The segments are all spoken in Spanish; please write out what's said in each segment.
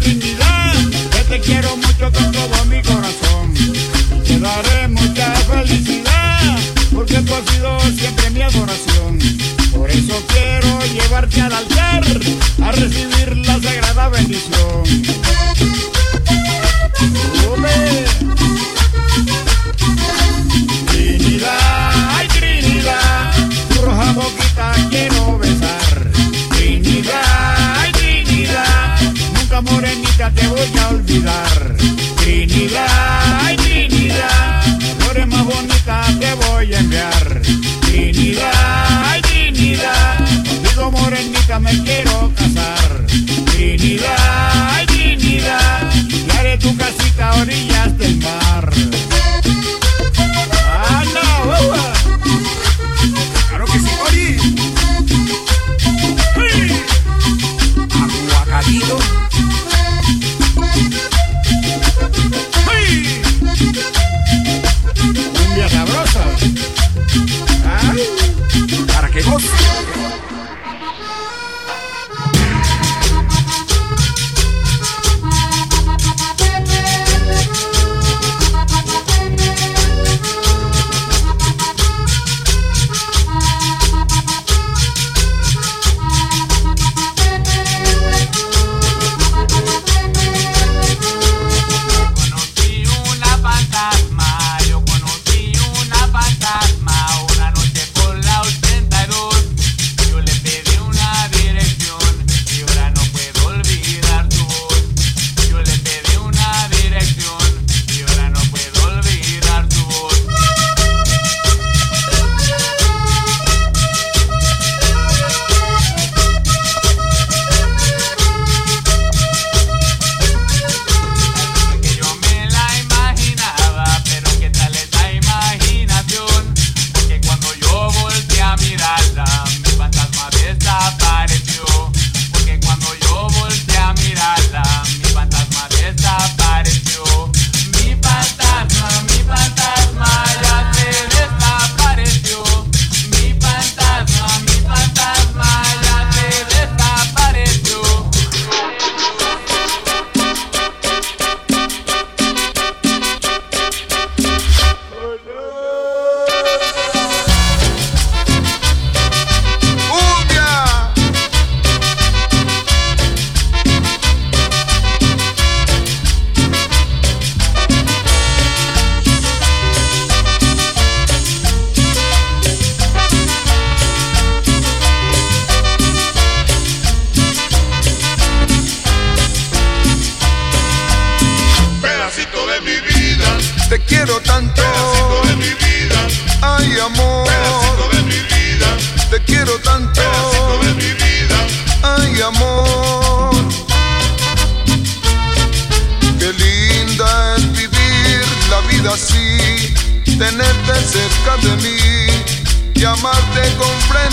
que te quiero mucho con todo mi corazón. Te daré mucha felicidad, porque tú has sido siempre mi adoración. Por eso quiero llevarte al altar a recibir la sagrada bendición. olvidar. Trinidad, ay Trinidad, flores más bonitas te voy a enviar. Trinidad, ay Trinidad, contigo morenita me quiero casar. Trinidad, ay Trinidad, y haré tu casita a orillas del mar.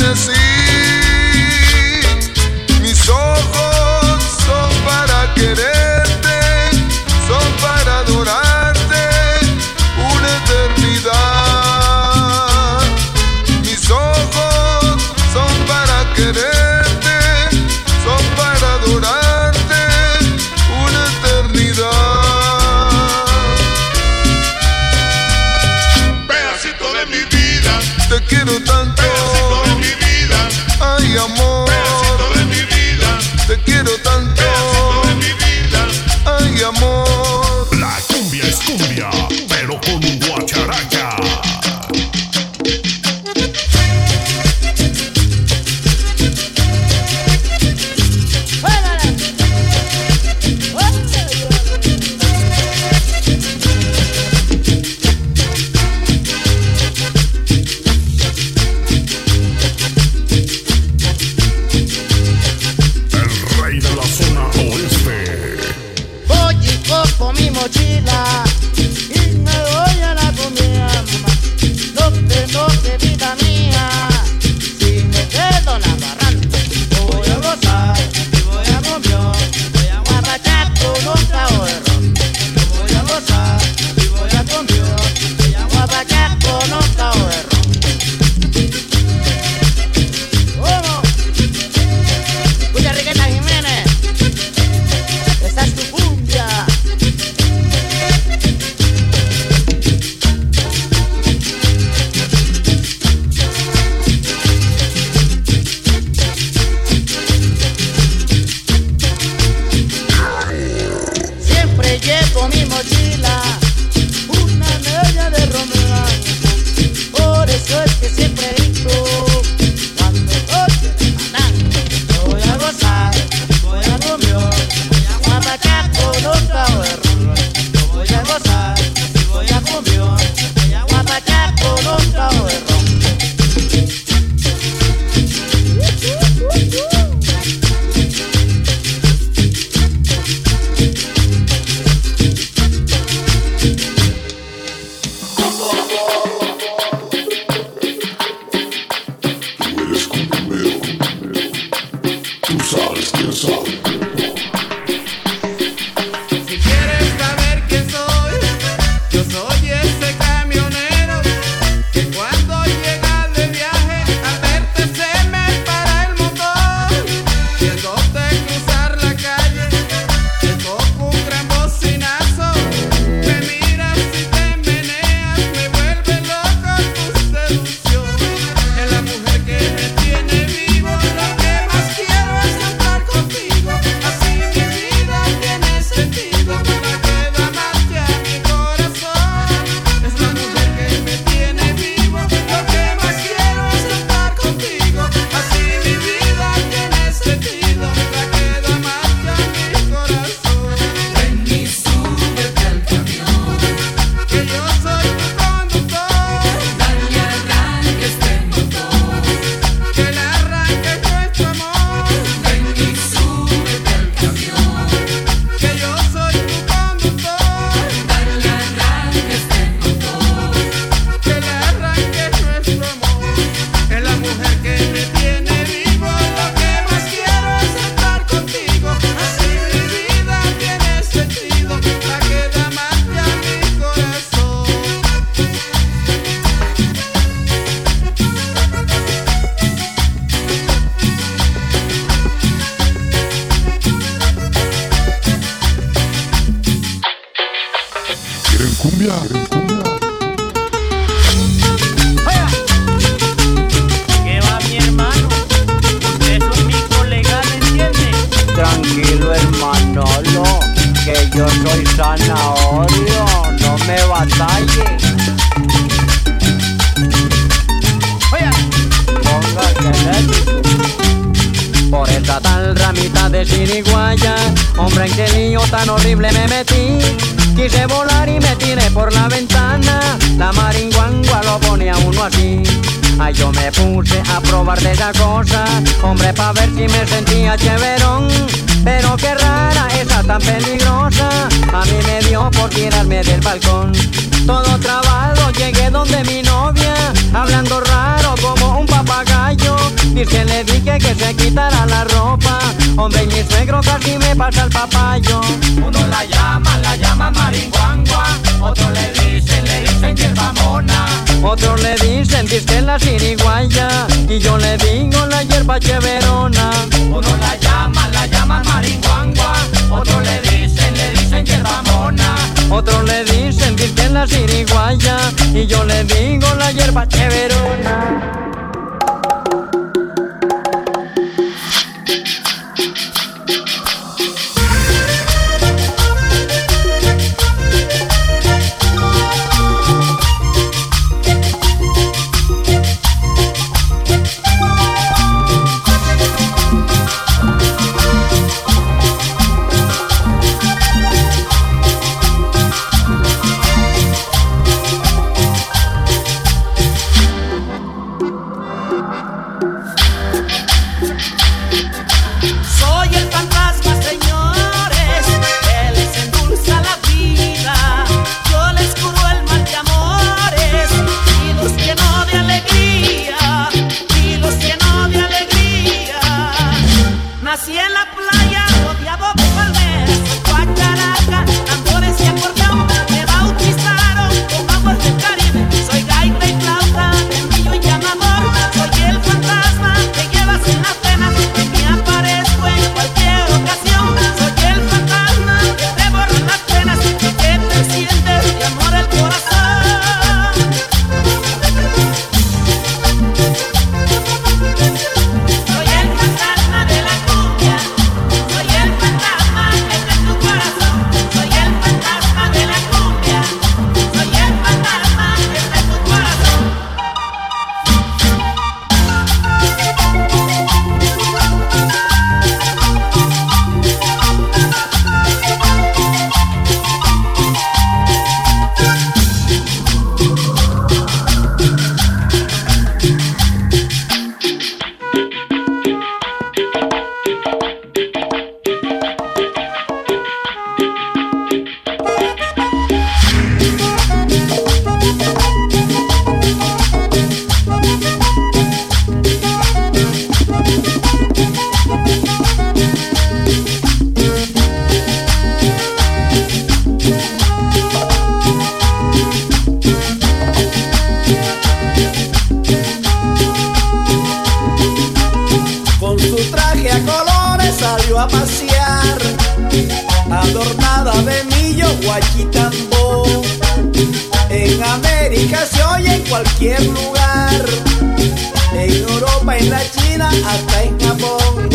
necessita. Tú sabes cumbia? ¿Qué va mi hermano? Usted es mi colega, ¿me entiende? Tranquilo hermanolo, que yo soy zanahorio, no me batalle. Póngase eléctrico. Por esa tal ramita de chiriguaya, hombre en qué lío tan horrible me metí. Quise volar y me tiré por la ventana, la maringuangua lo pone a uno así. Ay, yo me puse a probar de esa cosa, hombre, pa' ver si me sentía chéverón. Pero qué rara, esa tan peligrosa, a mí me dio por tirarme del balcón. Todo trabado, llegué donde mi novia, hablando raro como un papagayo. Que le dije que se quitara la ropa, hombre, y mi suegro casi me pasa el papayo. Uno la llama, la llama maringuangua. Otro le dicen, le dicen hierba mona. Otros le dicen disque la siriguaya, y yo le digo la hierba cheverona. Uno la llama, la llama maringuangua. Otro le dicen, le dicen hierba mona. Otros le dicen disque la siriguaya, y yo le digo la hierba cheverona. En la China, hasta en Japón.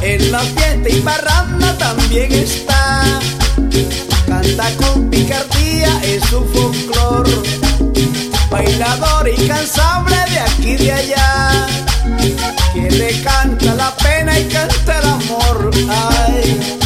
En la fiesta y parranda también está, canta con picardía, es su folclor. Bailador incansable de aquí y de allá, que le canta la pena y canta el amor. Ay.